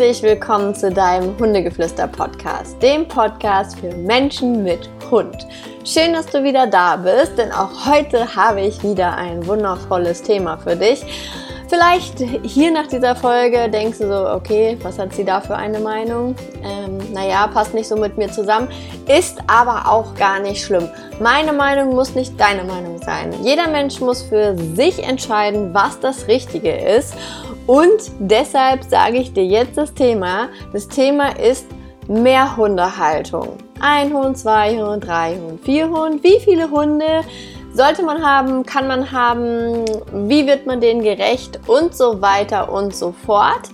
Herzlich willkommen zu deinem Hundegeflüster-Podcast, dem Podcast für Menschen mit Hund. Schön, dass du wieder da bist, denn auch heute habe ich wieder ein wundervolles Thema für dich. Vielleicht hier nach dieser Folge denkst du so, okay, was hat sie da für eine Meinung? Ähm, naja, passt nicht so mit mir zusammen, ist aber auch gar nicht schlimm. Meine Meinung muss nicht deine Meinung sein. Jeder Mensch muss für sich entscheiden, was das Richtige ist. Und deshalb sage ich dir jetzt das Thema. Das Thema ist Mehrhundehaltung. Ein Hund, zwei Hund, drei Hund, vier Hund. Wie viele Hunde sollte man haben, kann man haben, wie wird man denen gerecht und so weiter und so fort.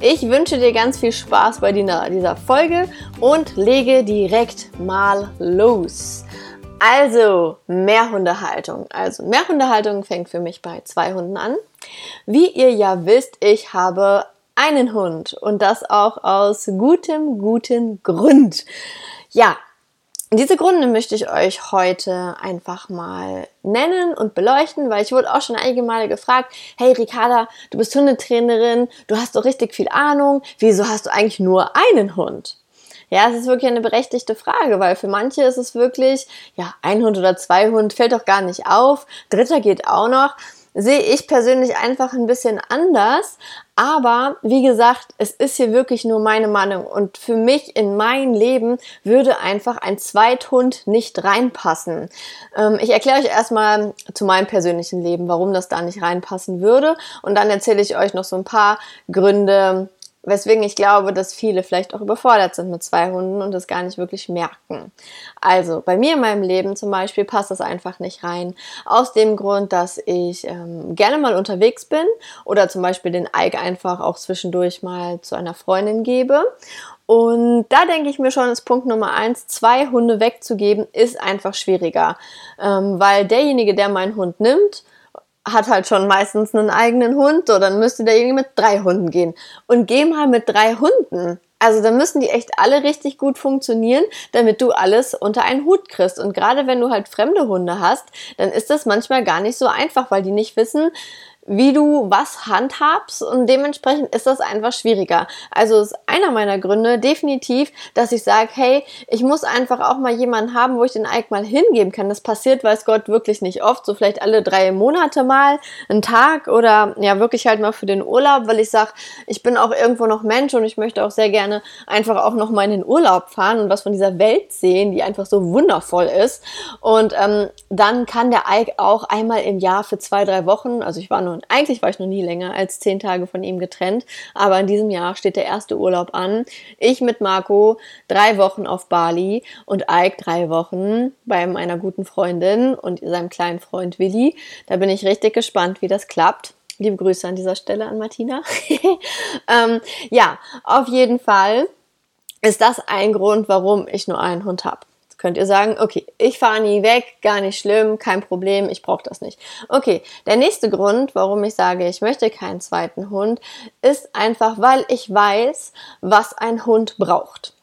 Ich wünsche dir ganz viel Spaß bei dieser Folge und lege direkt mal los. Also, Mehrhundehaltung. Also, Mehrhundehaltung fängt für mich bei zwei Hunden an. Wie ihr ja wisst, ich habe einen Hund und das auch aus gutem, guten Grund. Ja, diese Gründe möchte ich euch heute einfach mal nennen und beleuchten, weil ich wurde auch schon einige Male gefragt, hey Ricarda, du bist Hundetrainerin, du hast doch richtig viel Ahnung, wieso hast du eigentlich nur einen Hund? Ja, es ist wirklich eine berechtigte Frage, weil für manche ist es wirklich, ja, ein Hund oder zwei Hund fällt doch gar nicht auf, dritter geht auch noch. Sehe ich persönlich einfach ein bisschen anders. Aber wie gesagt, es ist hier wirklich nur meine Meinung. Und für mich in mein Leben würde einfach ein Zweithund nicht reinpassen. Ähm, ich erkläre euch erstmal zu meinem persönlichen Leben, warum das da nicht reinpassen würde. Und dann erzähle ich euch noch so ein paar Gründe, Weswegen ich glaube, dass viele vielleicht auch überfordert sind mit zwei Hunden und das gar nicht wirklich merken. Also bei mir in meinem Leben zum Beispiel passt das einfach nicht rein. Aus dem Grund, dass ich ähm, gerne mal unterwegs bin oder zum Beispiel den Ike einfach auch zwischendurch mal zu einer Freundin gebe. Und da denke ich mir schon, ist Punkt Nummer eins, zwei Hunde wegzugeben, ist einfach schwieriger. Ähm, weil derjenige, der meinen Hund nimmt, hat halt schon meistens einen eigenen Hund, so dann müsste derjenige mit drei Hunden gehen. Und geh mal mit drei Hunden. Also da müssen die echt alle richtig gut funktionieren, damit du alles unter einen Hut kriegst. Und gerade wenn du halt fremde Hunde hast, dann ist das manchmal gar nicht so einfach, weil die nicht wissen, wie du was handhabst und dementsprechend ist das einfach schwieriger. Also ist einer meiner Gründe definitiv, dass ich sage, hey, ich muss einfach auch mal jemanden haben, wo ich den Ike mal hingeben kann. Das passiert, weiß Gott, wirklich nicht oft, so vielleicht alle drei Monate mal, einen Tag oder ja wirklich halt mal für den Urlaub, weil ich sage, ich bin auch irgendwo noch Mensch und ich möchte auch sehr gerne einfach auch noch mal in den Urlaub fahren und was von dieser Welt sehen, die einfach so wundervoll ist. Und ähm, dann kann der Ike auch einmal im Jahr für zwei, drei Wochen, also ich war nur und eigentlich war ich noch nie länger als zehn Tage von ihm getrennt, aber in diesem Jahr steht der erste Urlaub an. Ich mit Marco drei Wochen auf Bali und Ike drei Wochen bei meiner guten Freundin und seinem kleinen Freund Willi. Da bin ich richtig gespannt, wie das klappt. Liebe Grüße an dieser Stelle an Martina. ähm, ja, auf jeden Fall ist das ein Grund, warum ich nur einen Hund habe könnt ihr sagen, okay, ich fahre nie weg, gar nicht schlimm, kein Problem, ich brauche das nicht. Okay, der nächste Grund, warum ich sage, ich möchte keinen zweiten Hund, ist einfach, weil ich weiß, was ein Hund braucht.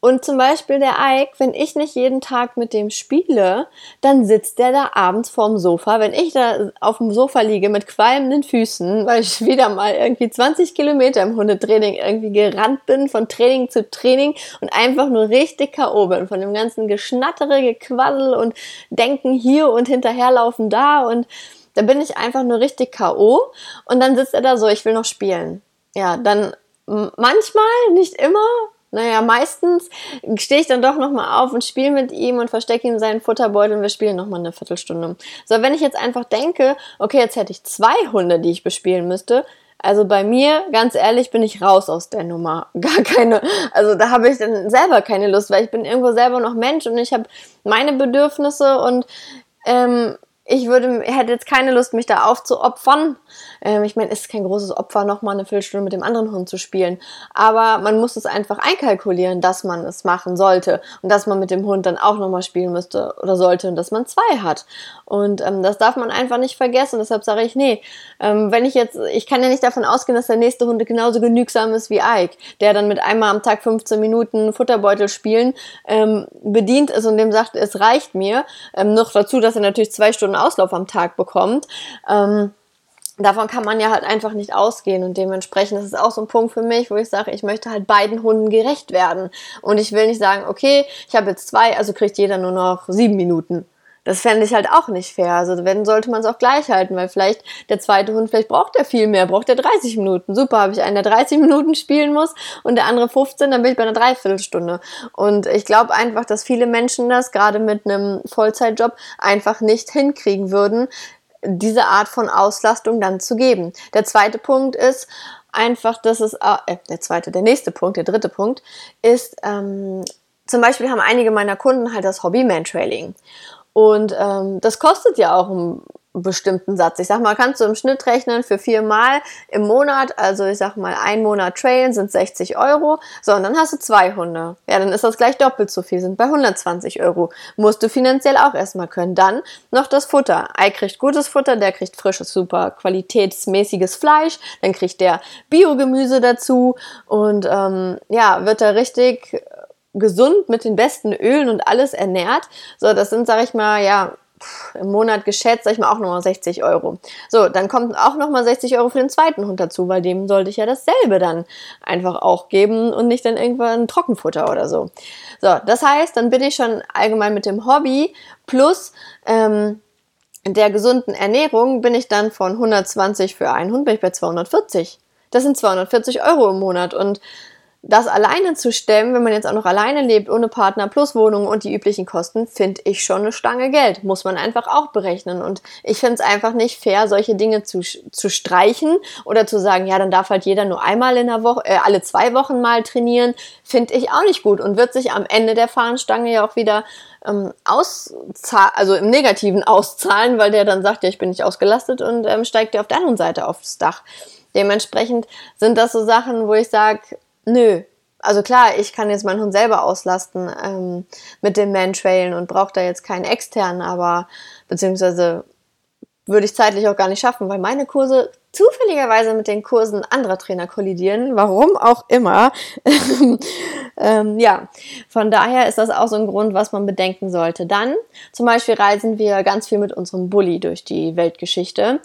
Und zum Beispiel der Ike, wenn ich nicht jeden Tag mit dem spiele, dann sitzt der da abends vorm Sofa. Wenn ich da auf dem Sofa liege mit qualmenden Füßen, weil ich wieder mal irgendwie 20 Kilometer im Hundetraining irgendwie gerannt bin, von Training zu Training und einfach nur richtig K.O. bin, von dem ganzen Geschnattere, Gequassel und Denken hier und hinterherlaufen da und da bin ich einfach nur richtig K.O. und dann sitzt er da so, ich will noch spielen. Ja, dann manchmal, nicht immer, naja, meistens stehe ich dann doch nochmal auf und spiele mit ihm und verstecke ihm seinen Futterbeutel und wir spielen nochmal eine Viertelstunde. So, wenn ich jetzt einfach denke, okay, jetzt hätte ich zwei Hunde, die ich bespielen müsste, also bei mir, ganz ehrlich, bin ich raus aus der Nummer. Gar keine, also da habe ich dann selber keine Lust, weil ich bin irgendwo selber noch Mensch und ich habe meine Bedürfnisse und ähm, ich würde, hätte jetzt keine Lust, mich da aufzuopfern. Ähm, ich meine, es ist kein großes Opfer, nochmal eine Viertelstunde mit dem anderen Hund zu spielen. Aber man muss es einfach einkalkulieren, dass man es machen sollte und dass man mit dem Hund dann auch nochmal spielen müsste oder sollte und dass man zwei hat. Und ähm, das darf man einfach nicht vergessen. Deshalb sage ich, nee, ähm, wenn ich jetzt, ich kann ja nicht davon ausgehen, dass der nächste Hund genauso genügsam ist wie Ike, der dann mit einmal am Tag 15 Minuten Futterbeutel spielen ähm, bedient ist und dem sagt, es reicht mir. Ähm, noch dazu, dass er natürlich zwei Stunden Auslauf am Tag bekommt. Ähm, davon kann man ja halt einfach nicht ausgehen und dementsprechend ist es auch so ein Punkt für mich, wo ich sage, ich möchte halt beiden Hunden gerecht werden und ich will nicht sagen, okay, ich habe jetzt zwei, also kriegt jeder nur noch sieben Minuten. Das fände ich halt auch nicht fair. Also wenn sollte man es auch gleich halten, weil vielleicht der zweite Hund, vielleicht braucht er viel mehr, braucht er 30 Minuten. Super, habe ich einen, der 30 Minuten spielen muss und der andere 15, dann bin ich bei einer Dreiviertelstunde. Und ich glaube einfach, dass viele Menschen das gerade mit einem Vollzeitjob einfach nicht hinkriegen würden, diese Art von Auslastung dann zu geben. Der zweite Punkt ist einfach, dass es, äh, der zweite, der nächste Punkt, der dritte Punkt ist, ähm, zum Beispiel haben einige meiner Kunden halt das Hobby Mantrailing. Und ähm, das kostet ja auch ein bestimmten Satz. Ich sag mal, kannst du im Schnitt rechnen für viermal im Monat, also ich sag mal, ein Monat Trailen sind 60 Euro. So, und dann hast du zwei Hunde. Ja, dann ist das gleich doppelt so viel, sind bei 120 Euro. Musst du finanziell auch erstmal können. Dann noch das Futter. Ei kriegt gutes Futter, der kriegt frisches, super qualitätsmäßiges Fleisch, dann kriegt der Biogemüse dazu und ähm, ja, wird er richtig gesund mit den besten Ölen und alles ernährt. So, das sind, sag ich mal, ja, im Monat geschätzt, sag ich mal, auch nochmal 60 Euro. So, dann kommt auch nochmal 60 Euro für den zweiten Hund dazu, weil dem sollte ich ja dasselbe dann einfach auch geben und nicht dann irgendwann Trockenfutter oder so. So, das heißt, dann bin ich schon allgemein mit dem Hobby plus ähm, der gesunden Ernährung bin ich dann von 120 für einen Hund bin ich bei 240. Das sind 240 Euro im Monat und das alleine zu stemmen, wenn man jetzt auch noch alleine lebt, ohne Partner plus Wohnung und die üblichen Kosten, finde ich schon eine Stange Geld. Muss man einfach auch berechnen. Und ich finde es einfach nicht fair, solche Dinge zu, zu streichen oder zu sagen, ja, dann darf halt jeder nur einmal in der Woche, äh, alle zwei Wochen mal trainieren. Finde ich auch nicht gut und wird sich am Ende der Fahnenstange ja auch wieder ähm, auszahlen, also im Negativen auszahlen, weil der dann sagt, ja, ich bin nicht ausgelastet und ähm, steigt dir auf der anderen Seite aufs Dach. Dementsprechend sind das so Sachen, wo ich sage, Nö. Also klar, ich kann jetzt meinen Hund selber auslasten ähm, mit dem Mantrailen und brauche da jetzt keinen externen, aber beziehungsweise würde ich zeitlich auch gar nicht schaffen, weil meine Kurse zufälligerweise mit den Kursen anderer Trainer kollidieren, warum auch immer. ähm, ja, von daher ist das auch so ein Grund, was man bedenken sollte. Dann zum Beispiel reisen wir ganz viel mit unserem Bulli durch die Weltgeschichte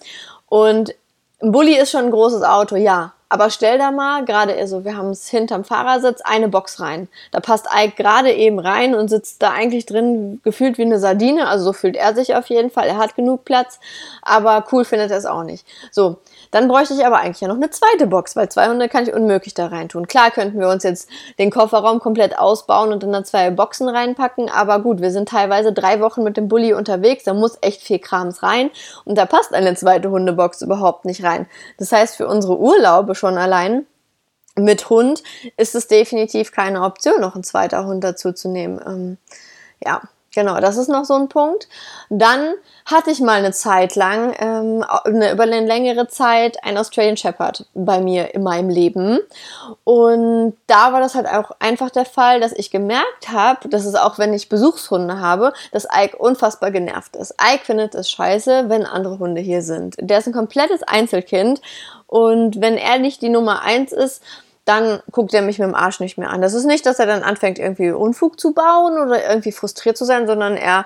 und ein Bulli ist schon ein großes Auto, ja, aber stell da mal, gerade also wir haben es hinterm Fahrersitz, eine Box rein. Da passt Ike gerade eben rein und sitzt da eigentlich drin, gefühlt wie eine Sardine. Also so fühlt er sich auf jeden Fall. Er hat genug Platz, aber cool findet er es auch nicht. So, dann bräuchte ich aber eigentlich ja noch eine zweite Box, weil 200 kann ich unmöglich da rein tun. Klar könnten wir uns jetzt den Kofferraum komplett ausbauen und dann da zwei Boxen reinpacken, aber gut, wir sind teilweise drei Wochen mit dem Bulli unterwegs, da muss echt viel Krams rein und da passt eine zweite Hundebox überhaupt nicht rein. Das heißt, für unsere Urlaube schon allein mit Hund ist es definitiv keine Option, noch ein zweiter Hund dazu zu nehmen. Ähm, ja, Genau, das ist noch so ein Punkt. Dann hatte ich mal eine Zeit lang, ähm, eine, über eine längere Zeit, einen Australian Shepherd bei mir in meinem Leben. Und da war das halt auch einfach der Fall, dass ich gemerkt habe, dass es auch, wenn ich Besuchshunde habe, dass Ike unfassbar genervt ist. Ike findet es scheiße, wenn andere Hunde hier sind. Der ist ein komplettes Einzelkind. Und wenn er nicht die Nummer eins ist, dann guckt er mich mit dem Arsch nicht mehr an. Das ist nicht, dass er dann anfängt, irgendwie Unfug zu bauen oder irgendwie frustriert zu sein, sondern er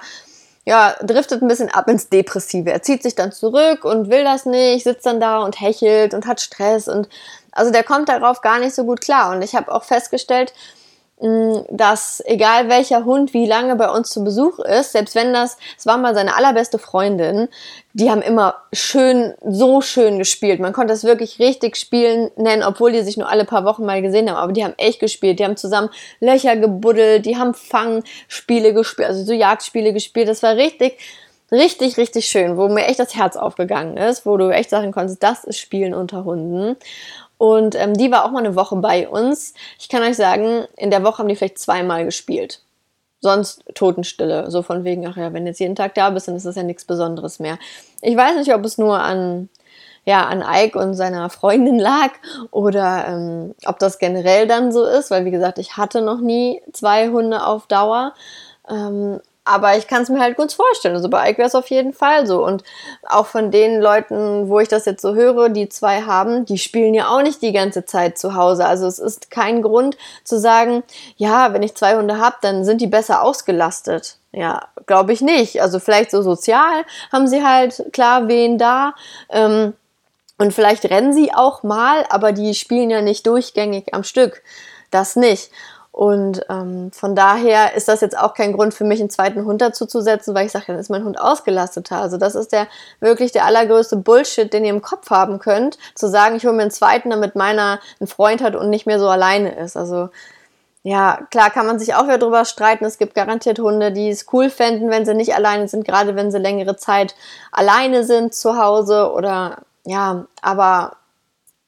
ja, driftet ein bisschen ab ins Depressive. Er zieht sich dann zurück und will das nicht, sitzt dann da und hechelt und hat Stress und also der kommt darauf gar nicht so gut klar. Und ich habe auch festgestellt, dass egal welcher Hund wie lange bei uns zu Besuch ist, selbst wenn das, es war mal seine allerbeste Freundin, die haben immer schön, so schön gespielt. Man konnte das wirklich richtig spielen nennen, obwohl die sich nur alle paar Wochen mal gesehen haben. Aber die haben echt gespielt. Die haben zusammen Löcher gebuddelt, die haben Fangspiele gespielt, also so Jagdspiele gespielt. Das war richtig, richtig, richtig schön, wo mir echt das Herz aufgegangen ist, wo du echt sagen konntest, das ist Spielen unter Hunden. Und ähm, die war auch mal eine Woche bei uns. Ich kann euch sagen, in der Woche haben die vielleicht zweimal gespielt. Sonst Totenstille. So von wegen, ach ja, wenn jetzt jeden Tag da bist, dann ist das ja nichts Besonderes mehr. Ich weiß nicht, ob es nur an, ja, an Ike und seiner Freundin lag oder ähm, ob das generell dann so ist, weil wie gesagt, ich hatte noch nie zwei Hunde auf Dauer. Ähm, aber ich kann es mir halt gut vorstellen. Also bei Ike wäre es auf jeden Fall so. Und auch von den Leuten, wo ich das jetzt so höre, die zwei haben, die spielen ja auch nicht die ganze Zeit zu Hause. Also es ist kein Grund zu sagen, ja, wenn ich zwei Hunde habe, dann sind die besser ausgelastet. Ja, glaube ich nicht. Also vielleicht so sozial haben sie halt klar wen da. Ähm, Und vielleicht rennen sie auch mal, aber die spielen ja nicht durchgängig am Stück. Das nicht. Und ähm, von daher ist das jetzt auch kein Grund für mich, einen zweiten Hund dazu zu setzen, weil ich sage, dann ist mein Hund ausgelasteter. Also das ist der wirklich der allergrößte Bullshit, den ihr im Kopf haben könnt, zu sagen, ich hole mir einen zweiten, damit meiner einen Freund hat und nicht mehr so alleine ist. Also ja, klar kann man sich auch wieder drüber streiten. Es gibt garantiert Hunde, die es cool fänden, wenn sie nicht alleine sind, gerade wenn sie längere Zeit alleine sind zu Hause oder ja, aber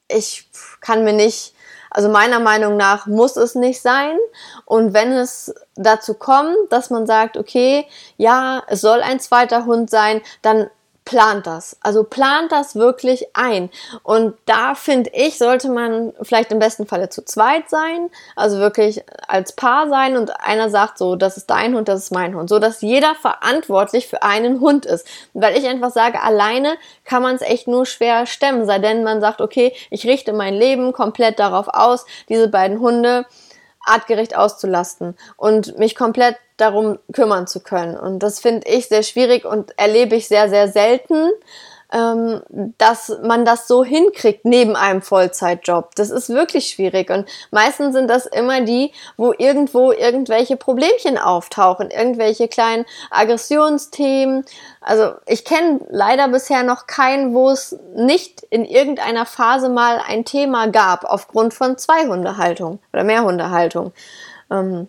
ich kann mir nicht also meiner Meinung nach muss es nicht sein. Und wenn es dazu kommt, dass man sagt, okay, ja, es soll ein zweiter Hund sein, dann plant das. Also plant das wirklich ein. Und da finde ich, sollte man vielleicht im besten Falle zu zweit sein, also wirklich als Paar sein und einer sagt so, das ist dein Hund, das ist mein Hund, so dass jeder verantwortlich für einen Hund ist. Weil ich einfach sage, alleine kann man es echt nur schwer stemmen, sei denn man sagt, okay, ich richte mein Leben komplett darauf aus, diese beiden Hunde artgerecht auszulasten und mich komplett darum kümmern zu können. Und das finde ich sehr schwierig und erlebe ich sehr, sehr selten, ähm, dass man das so hinkriegt neben einem Vollzeitjob. Das ist wirklich schwierig. Und meistens sind das immer die, wo irgendwo irgendwelche Problemchen auftauchen, irgendwelche kleinen Aggressionsthemen. Also ich kenne leider bisher noch keinen, wo es nicht in irgendeiner Phase mal ein Thema gab aufgrund von zwei Hundehaltung oder mehr Hundehaltung. Ähm,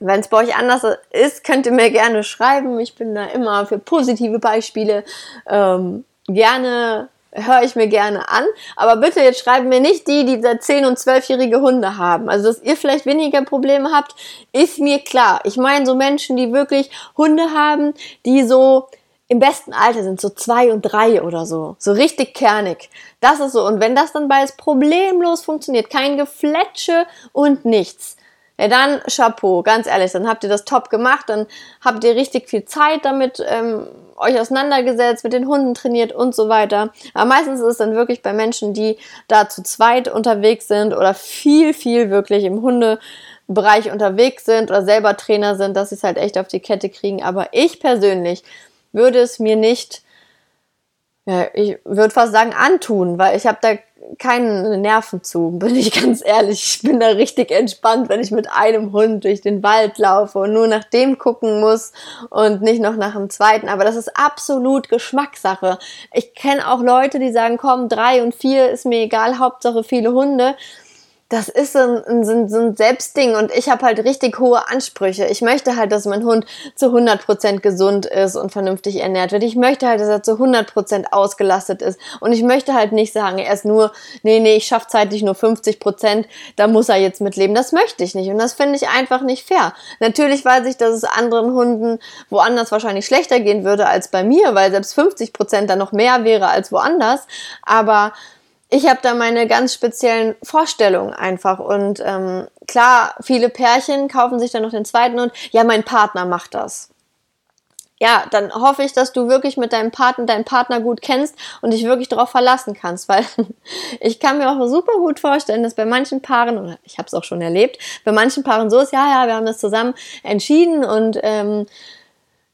wenn es bei euch anders ist, könnt ihr mir gerne schreiben. Ich bin da immer für positive Beispiele. Ähm, gerne höre ich mir gerne an. Aber bitte jetzt schreiben mir nicht die, die da 10- und 12-jährige Hunde haben. Also, dass ihr vielleicht weniger Probleme habt, ist mir klar. Ich meine so Menschen, die wirklich Hunde haben, die so im besten Alter sind, so zwei und drei oder so. So richtig kernig. Das ist so. Und wenn das dann beides problemlos funktioniert, kein Gefletsche und nichts, ja, dann Chapeau, ganz ehrlich, dann habt ihr das top gemacht, dann habt ihr richtig viel Zeit damit ähm, euch auseinandergesetzt, mit den Hunden trainiert und so weiter. Aber meistens ist es dann wirklich bei Menschen, die da zu zweit unterwegs sind oder viel, viel wirklich im Hundebereich unterwegs sind oder selber Trainer sind, dass sie es halt echt auf die Kette kriegen. Aber ich persönlich würde es mir nicht, ja, ich würde fast sagen, antun, weil ich habe da keine Nerven zu, bin ich ganz ehrlich. Ich bin da richtig entspannt, wenn ich mit einem Hund durch den Wald laufe und nur nach dem gucken muss und nicht noch nach dem zweiten. Aber das ist absolut Geschmackssache. Ich kenne auch Leute, die sagen, komm, drei und vier ist mir egal, Hauptsache viele Hunde das ist so ein, so ein, so ein Selbstding und ich habe halt richtig hohe Ansprüche. Ich möchte halt, dass mein Hund zu 100% gesund ist und vernünftig ernährt wird. Ich möchte halt, dass er zu 100% ausgelastet ist und ich möchte halt nicht sagen, er ist nur, nee, nee, ich schaffe zeitlich nur 50%, da muss er jetzt mitleben. Das möchte ich nicht und das finde ich einfach nicht fair. Natürlich weiß ich, dass es anderen Hunden woanders wahrscheinlich schlechter gehen würde als bei mir, weil selbst 50% dann noch mehr wäre als woanders, aber ich habe da meine ganz speziellen Vorstellungen einfach. Und ähm, klar, viele Pärchen kaufen sich dann noch den zweiten und ja, mein Partner macht das. Ja, dann hoffe ich, dass du wirklich mit deinem Partner, deinen Partner gut kennst und dich wirklich darauf verlassen kannst, weil ich kann mir auch super gut vorstellen, dass bei manchen Paaren, oder ich habe es auch schon erlebt, bei manchen Paaren so ist, ja, ja, wir haben das zusammen entschieden und ähm,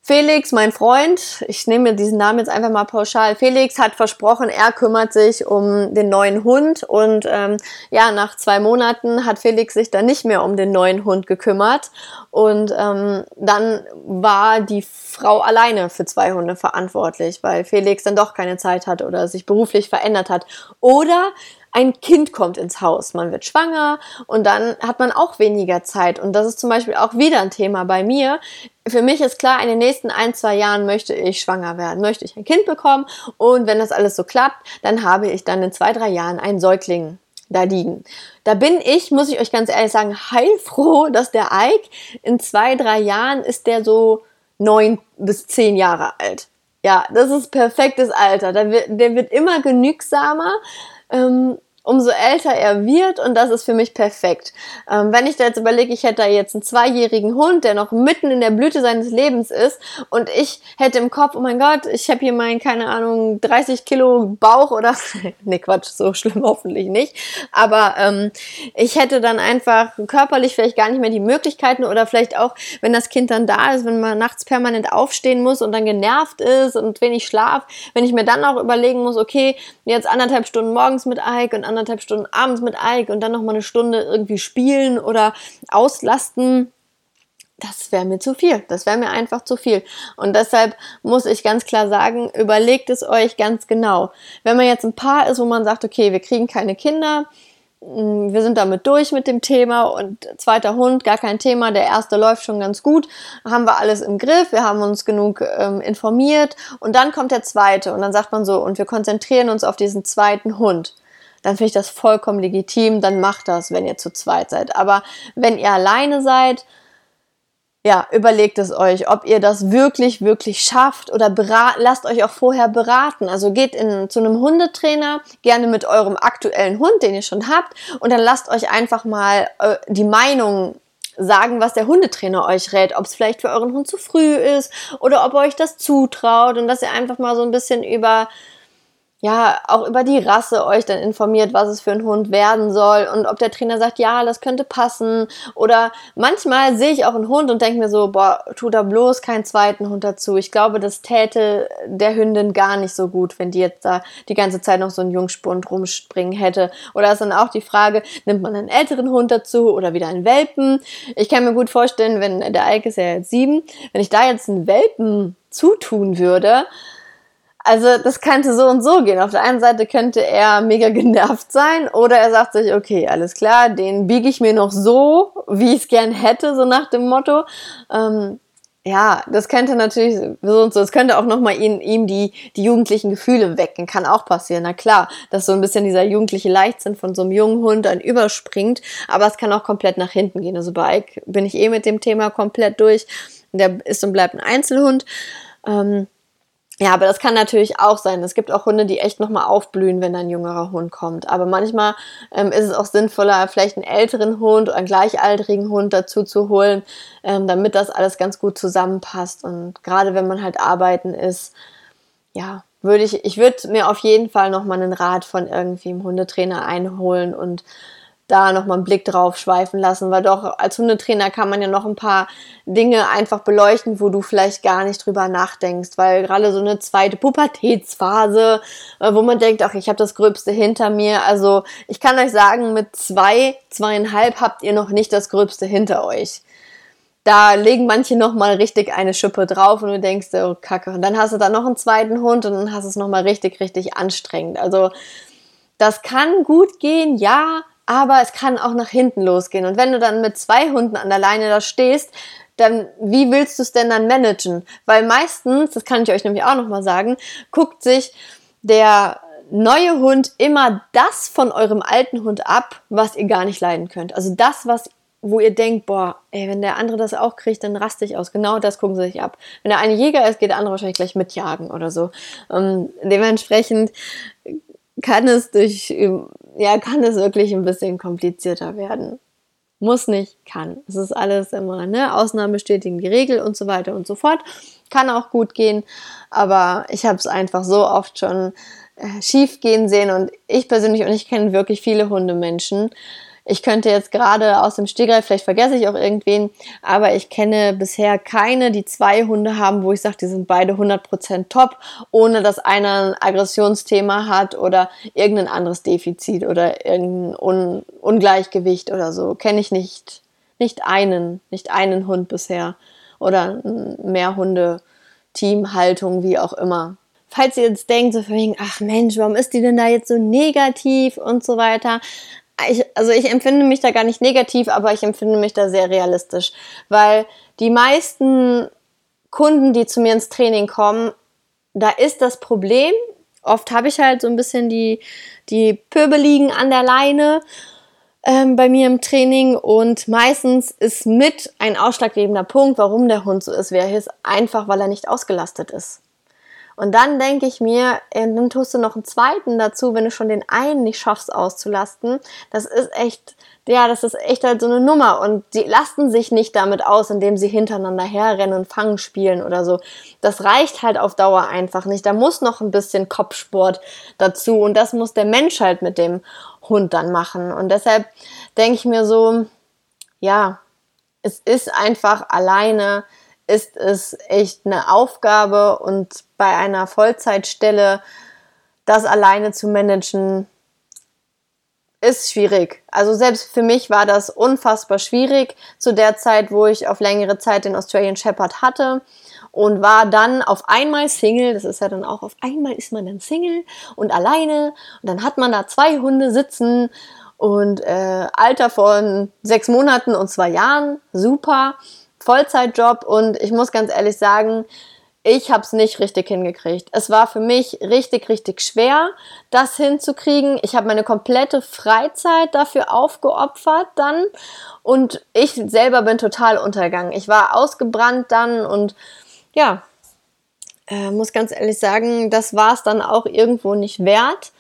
Felix, mein Freund, ich nehme mir diesen Namen jetzt einfach mal pauschal. Felix hat versprochen, er kümmert sich um den neuen Hund und ähm, ja, nach zwei Monaten hat Felix sich dann nicht mehr um den neuen Hund gekümmert und ähm, dann war die Frau alleine für zwei Hunde verantwortlich, weil Felix dann doch keine Zeit hat oder sich beruflich verändert hat oder ein Kind kommt ins Haus, man wird schwanger und dann hat man auch weniger Zeit. Und das ist zum Beispiel auch wieder ein Thema bei mir. Für mich ist klar, in den nächsten ein, zwei Jahren möchte ich schwanger werden, möchte ich ein Kind bekommen und wenn das alles so klappt, dann habe ich dann in zwei, drei Jahren einen Säugling da liegen. Da bin ich, muss ich euch ganz ehrlich sagen, heilfroh, dass der Ike in zwei, drei Jahren ist der so neun bis zehn Jahre alt. Ja, das ist perfektes Alter. Der wird, der wird immer genügsamer. Ähm, umso älter er wird und das ist für mich perfekt. Ähm, wenn ich da jetzt überlege, ich hätte da jetzt einen zweijährigen Hund, der noch mitten in der Blüte seines Lebens ist und ich hätte im Kopf, oh mein Gott, ich habe hier meinen, keine Ahnung, 30 Kilo Bauch oder, ne Quatsch, so schlimm hoffentlich nicht, aber ähm, ich hätte dann einfach körperlich vielleicht gar nicht mehr die Möglichkeiten oder vielleicht auch, wenn das Kind dann da ist, wenn man nachts permanent aufstehen muss und dann genervt ist und wenig Schlaf, wenn ich mir dann auch überlegen muss, okay, jetzt anderthalb Stunden morgens mit Ike und anderthalb Stunden abends mit Ike und dann noch mal eine Stunde irgendwie spielen oder auslasten. Das wäre mir zu viel. Das wäre mir einfach zu viel. Und deshalb muss ich ganz klar sagen, überlegt es euch ganz genau. Wenn man jetzt ein Paar ist, wo man sagt, okay, wir kriegen keine Kinder, mm, wir sind damit durch mit dem Thema und zweiter Hund, gar kein Thema, der erste läuft schon ganz gut, haben wir alles im Griff, wir haben uns genug ähm, informiert und dann kommt der zweite und dann sagt man so, und wir konzentrieren uns auf diesen zweiten Hund dann finde ich das vollkommen legitim, dann macht das, wenn ihr zu zweit seid. Aber wenn ihr alleine seid, ja, überlegt es euch, ob ihr das wirklich, wirklich schafft oder lasst euch auch vorher beraten. Also geht in, zu einem Hundetrainer, gerne mit eurem aktuellen Hund, den ihr schon habt, und dann lasst euch einfach mal äh, die Meinung sagen, was der Hundetrainer euch rät, ob es vielleicht für euren Hund zu früh ist oder ob ihr euch das zutraut und dass ihr einfach mal so ein bisschen über ja, auch über die Rasse euch dann informiert, was es für ein Hund werden soll und ob der Trainer sagt, ja, das könnte passen. Oder manchmal sehe ich auch einen Hund und denke mir so, boah, tu da bloß keinen zweiten Hund dazu. Ich glaube, das täte der Hündin gar nicht so gut, wenn die jetzt da die ganze Zeit noch so einen Jungspund rumspringen hätte. Oder ist dann auch die Frage, nimmt man einen älteren Hund dazu oder wieder einen Welpen? Ich kann mir gut vorstellen, wenn der Ike ist ja jetzt sieben, wenn ich da jetzt einen Welpen zutun würde, also das könnte so und so gehen. Auf der einen Seite könnte er mega genervt sein oder er sagt sich, okay, alles klar, den biege ich mir noch so, wie ich es gern hätte, so nach dem Motto. Ähm, ja, das könnte natürlich so und so, es könnte auch nochmal ihm, ihm die, die jugendlichen Gefühle wecken, kann auch passieren. Na klar, dass so ein bisschen dieser jugendliche Leichtsinn von so einem jungen Hund dann überspringt, aber es kann auch komplett nach hinten gehen. Also bei Ike bin ich eh mit dem Thema komplett durch. Der ist und bleibt ein Einzelhund. Ähm, ja, aber das kann natürlich auch sein. Es gibt auch Hunde, die echt nochmal aufblühen, wenn ein jüngerer Hund kommt. Aber manchmal ähm, ist es auch sinnvoller, vielleicht einen älteren Hund oder einen gleichaltrigen Hund dazu zu holen, ähm, damit das alles ganz gut zusammenpasst. Und gerade wenn man halt arbeiten ist, ja, würde ich, ich würde mir auf jeden Fall nochmal einen Rat von irgendwie einem Hundetrainer einholen und da nochmal einen Blick drauf schweifen lassen, weil doch als Hundetrainer kann man ja noch ein paar Dinge einfach beleuchten, wo du vielleicht gar nicht drüber nachdenkst, weil gerade so eine zweite Pubertätsphase, äh, wo man denkt, ach, ich habe das Gröbste hinter mir, also ich kann euch sagen, mit zwei, zweieinhalb habt ihr noch nicht das Gröbste hinter euch. Da legen manche noch mal richtig eine Schippe drauf und du denkst, oh Kacke. Und dann hast du da noch einen zweiten Hund und dann hast du es noch mal richtig, richtig anstrengend. Also das kann gut gehen, ja, aber es kann auch nach hinten losgehen. Und wenn du dann mit zwei Hunden an der Leine da stehst, dann wie willst du es denn dann managen? Weil meistens, das kann ich euch nämlich auch nochmal sagen, guckt sich der neue Hund immer das von eurem alten Hund ab, was ihr gar nicht leiden könnt. Also das, was wo ihr denkt, boah, ey, wenn der andere das auch kriegt, dann raste ich aus. Genau das gucken sie sich ab. Wenn der eine Jäger ist, geht der andere wahrscheinlich gleich mitjagen oder so. Ähm, dementsprechend kann es durch, ja, kann es wirklich ein bisschen komplizierter werden. Muss nicht, kann. Es ist alles immer, ne? Ausnahmen bestätigen die Regel und so weiter und so fort. Kann auch gut gehen, aber ich habe es einfach so oft schon äh, schief gehen sehen und ich persönlich und ich kenne wirklich viele Hundemenschen, ich könnte jetzt gerade aus dem Stegreif, vielleicht vergesse ich auch irgendwen, aber ich kenne bisher keine, die zwei Hunde haben, wo ich sage, die sind beide 100% top, ohne dass einer ein Aggressionsthema hat oder irgendein anderes Defizit oder irgendein Un Ungleichgewicht oder so. Kenne ich nicht, nicht einen, nicht einen Hund bisher oder mehr Hunde, Teamhaltung, wie auch immer falls ihr jetzt denkt, so von wegen, ach Mensch, warum ist die denn da jetzt so negativ und so weiter? Ich, also ich empfinde mich da gar nicht negativ, aber ich empfinde mich da sehr realistisch, weil die meisten Kunden, die zu mir ins Training kommen, da ist das Problem. Oft habe ich halt so ein bisschen die, die Pöbeligen an der Leine ähm, bei mir im Training und meistens ist mit ein ausschlaggebender Punkt, warum der Hund so ist, wie er ist, einfach, weil er nicht ausgelastet ist. Und dann denke ich mir, äh, dann tust du noch einen zweiten dazu, wenn du schon den einen nicht schaffst auszulasten. Das ist echt, ja, das ist echt halt so eine Nummer. Und die lasten sich nicht damit aus, indem sie hintereinander herrennen und Fangen spielen oder so. Das reicht halt auf Dauer einfach nicht. Da muss noch ein bisschen Kopfsport dazu. Und das muss der Mensch halt mit dem Hund dann machen. Und deshalb denke ich mir so, ja, es ist einfach alleine ist es echt eine Aufgabe und bei einer Vollzeitstelle das alleine zu managen, ist schwierig. Also selbst für mich war das unfassbar schwierig zu der Zeit, wo ich auf längere Zeit den Australian Shepherd hatte und war dann auf einmal Single. Das ist ja dann auch auf einmal ist man dann Single und alleine und dann hat man da zwei Hunde sitzen und äh, Alter von sechs Monaten und zwei Jahren, super. Vollzeitjob und ich muss ganz ehrlich sagen, ich habe es nicht richtig hingekriegt. Es war für mich richtig, richtig schwer, das hinzukriegen. Ich habe meine komplette Freizeit dafür aufgeopfert dann und ich selber bin total untergegangen. Ich war ausgebrannt dann und ja, äh, muss ganz ehrlich sagen, das war es dann auch irgendwo nicht wert.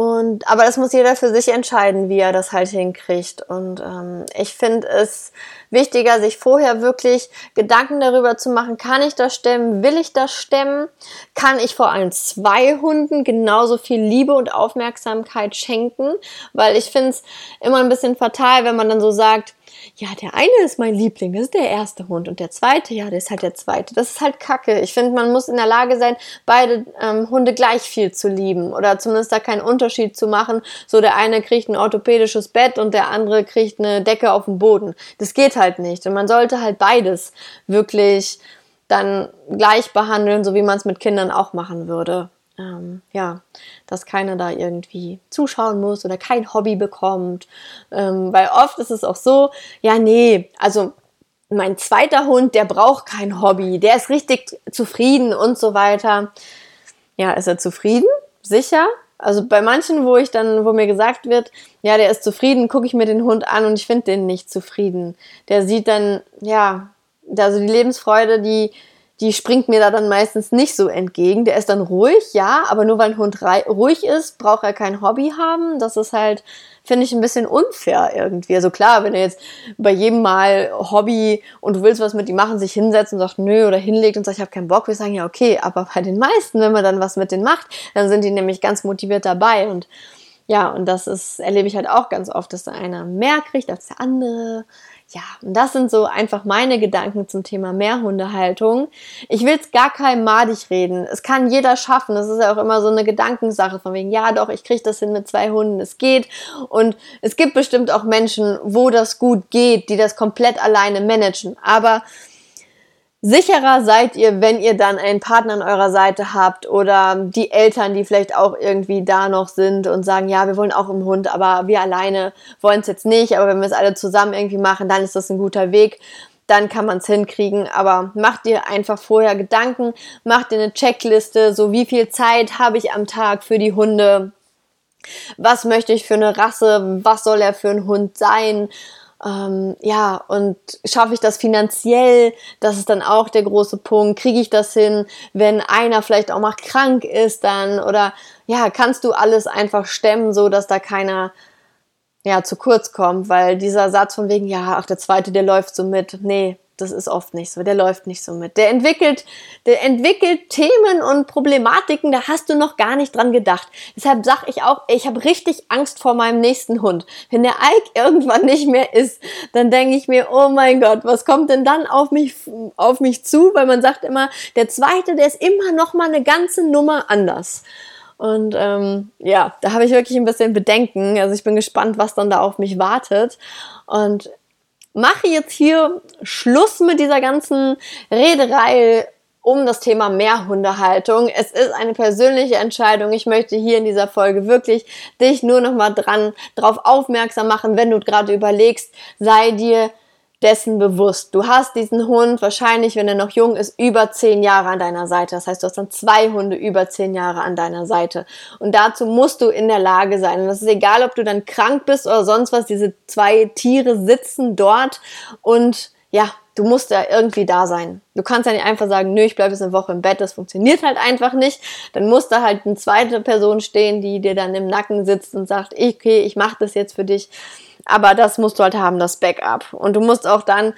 Und, aber das muss jeder für sich entscheiden, wie er das halt hinkriegt. Und ähm, ich finde es wichtiger, sich vorher wirklich Gedanken darüber zu machen, kann ich das stemmen, will ich das stemmen, kann ich vor allem zwei Hunden genauso viel Liebe und Aufmerksamkeit schenken, weil ich finde es immer ein bisschen fatal, wenn man dann so sagt, ja, der eine ist mein Liebling, das ist der erste Hund und der zweite, ja, der ist halt der zweite. Das ist halt Kacke. Ich finde, man muss in der Lage sein, beide ähm, Hunde gleich viel zu lieben oder zumindest da keinen Unterschied zu machen. So, der eine kriegt ein orthopädisches Bett und der andere kriegt eine Decke auf dem Boden. Das geht halt nicht. Und man sollte halt beides wirklich dann gleich behandeln, so wie man es mit Kindern auch machen würde ähm, ja, dass keiner da irgendwie zuschauen muss oder kein Hobby bekommt. Ähm, weil oft ist es auch so, ja, nee, also mein zweiter Hund, der braucht kein Hobby, der ist richtig zufrieden und so weiter. Ja, ist er zufrieden? Sicher. Also bei manchen, wo ich dann, wo mir gesagt wird, ja, der ist zufrieden, gucke ich mir den Hund an und ich finde den nicht zufrieden. Der sieht dann, ja, also die Lebensfreude, die, die springt mir da dann meistens nicht so entgegen. Der ist dann ruhig, ja, aber nur weil ein Hund ruhig ist, braucht er kein Hobby haben. Das ist halt, finde ich, ein bisschen unfair irgendwie. Also klar, wenn er jetzt bei jedem Mal Hobby und du willst was mit ihm machen, sich hinsetzt und sagt nö oder hinlegt und sagt, ich habe keinen Bock, wir sagen ja okay. Aber bei den meisten, wenn man dann was mit denen macht, dann sind die nämlich ganz motiviert dabei und ja, und das ist, erlebe ich halt auch ganz oft, dass der eine mehr kriegt als der andere ja, und das sind so einfach meine Gedanken zum Thema Mehrhundehaltung. Ich will es gar keinem madig reden. Es kann jeder schaffen. Das ist ja auch immer so eine Gedankensache von wegen, ja doch, ich kriege das hin mit zwei Hunden, es geht. Und es gibt bestimmt auch Menschen, wo das gut geht, die das komplett alleine managen. Aber sicherer seid ihr, wenn ihr dann einen Partner an eurer Seite habt oder die Eltern, die vielleicht auch irgendwie da noch sind und sagen, ja, wir wollen auch einen Hund, aber wir alleine wollen es jetzt nicht, aber wenn wir es alle zusammen irgendwie machen, dann ist das ein guter Weg. Dann kann man es hinkriegen, aber macht dir einfach vorher Gedanken, macht dir eine Checkliste, so wie viel Zeit habe ich am Tag für die Hunde, was möchte ich für eine Rasse, was soll er für ein Hund sein, ähm, ja, und schaffe ich das finanziell? Das ist dann auch der große Punkt. Kriege ich das hin, wenn einer vielleicht auch mal krank ist dann? Oder ja, kannst du alles einfach stemmen, so dass da keiner ja zu kurz kommt? Weil dieser Satz von wegen, ja, ach, der zweite, der läuft so mit. Nee, das ist oft nicht so. Der läuft nicht so mit. Der entwickelt, der entwickelt Themen und Problematiken, da hast du noch gar nicht dran gedacht. Deshalb sag ich auch, ich habe richtig Angst vor meinem nächsten Hund. Wenn der Ike irgendwann nicht mehr ist, dann denke ich mir, oh mein Gott, was kommt denn dann auf mich, auf mich zu? Weil man sagt immer, der zweite, der ist immer noch mal eine ganze Nummer anders. Und ähm, ja, da habe ich wirklich ein bisschen Bedenken. Also ich bin gespannt, was dann da auf mich wartet. Und mache jetzt hier Schluss mit dieser ganzen Rederei um das Thema Mehrhundehaltung. Es ist eine persönliche Entscheidung. Ich möchte hier in dieser Folge wirklich dich nur noch mal dran, darauf aufmerksam machen, wenn du gerade überlegst, sei dir dessen bewusst. Du hast diesen Hund wahrscheinlich, wenn er noch jung ist, über zehn Jahre an deiner Seite. Das heißt, du hast dann zwei Hunde über zehn Jahre an deiner Seite. Und dazu musst du in der Lage sein. Und das ist egal, ob du dann krank bist oder sonst was. Diese zwei Tiere sitzen dort und ja, du musst ja irgendwie da sein. Du kannst ja nicht einfach sagen, nö, ich bleibe jetzt eine Woche im Bett, das funktioniert halt einfach nicht. Dann muss da halt eine zweite Person stehen, die dir dann im Nacken sitzt und sagt, okay, ich mache das jetzt für dich. Aber das musst du halt haben, das Backup. Und du musst auch dann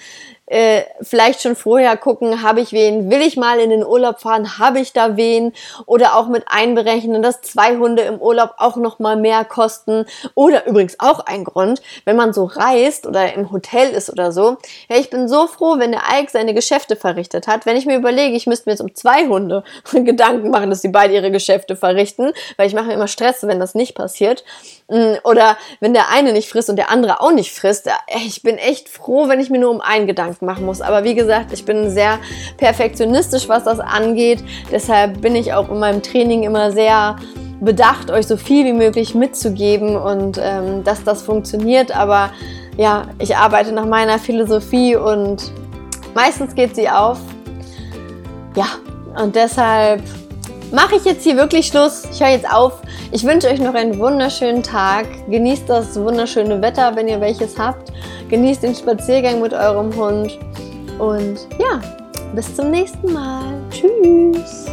äh, vielleicht schon vorher gucken, habe ich wen, will ich mal in den Urlaub fahren, habe ich da wen oder auch mit einberechnen, dass zwei Hunde im Urlaub auch noch mal mehr kosten oder übrigens auch ein Grund, wenn man so reist oder im Hotel ist oder so. Ja, ich bin so froh, wenn der Ike seine Geschäfte verrichtet hat. Wenn ich mir überlege, ich müsste mir jetzt um zwei Hunde Gedanken machen, dass sie beide ihre Geschäfte verrichten, weil ich mache mir immer Stress, wenn das nicht passiert. Mm, oder wenn der eine nicht frisst und der andere auch nicht frisst. Ich bin echt froh, wenn ich mir nur um einen Gedanken machen muss. Aber wie gesagt, ich bin sehr perfektionistisch, was das angeht. Deshalb bin ich auch in meinem Training immer sehr bedacht, euch so viel wie möglich mitzugeben und ähm, dass das funktioniert. Aber ja, ich arbeite nach meiner Philosophie und meistens geht sie auf. Ja, und deshalb mache ich jetzt hier wirklich Schluss. Ich höre jetzt auf. Ich wünsche euch noch einen wunderschönen Tag. Genießt das wunderschöne Wetter, wenn ihr welches habt. Genießt den Spaziergang mit eurem Hund. Und ja, bis zum nächsten Mal. Tschüss.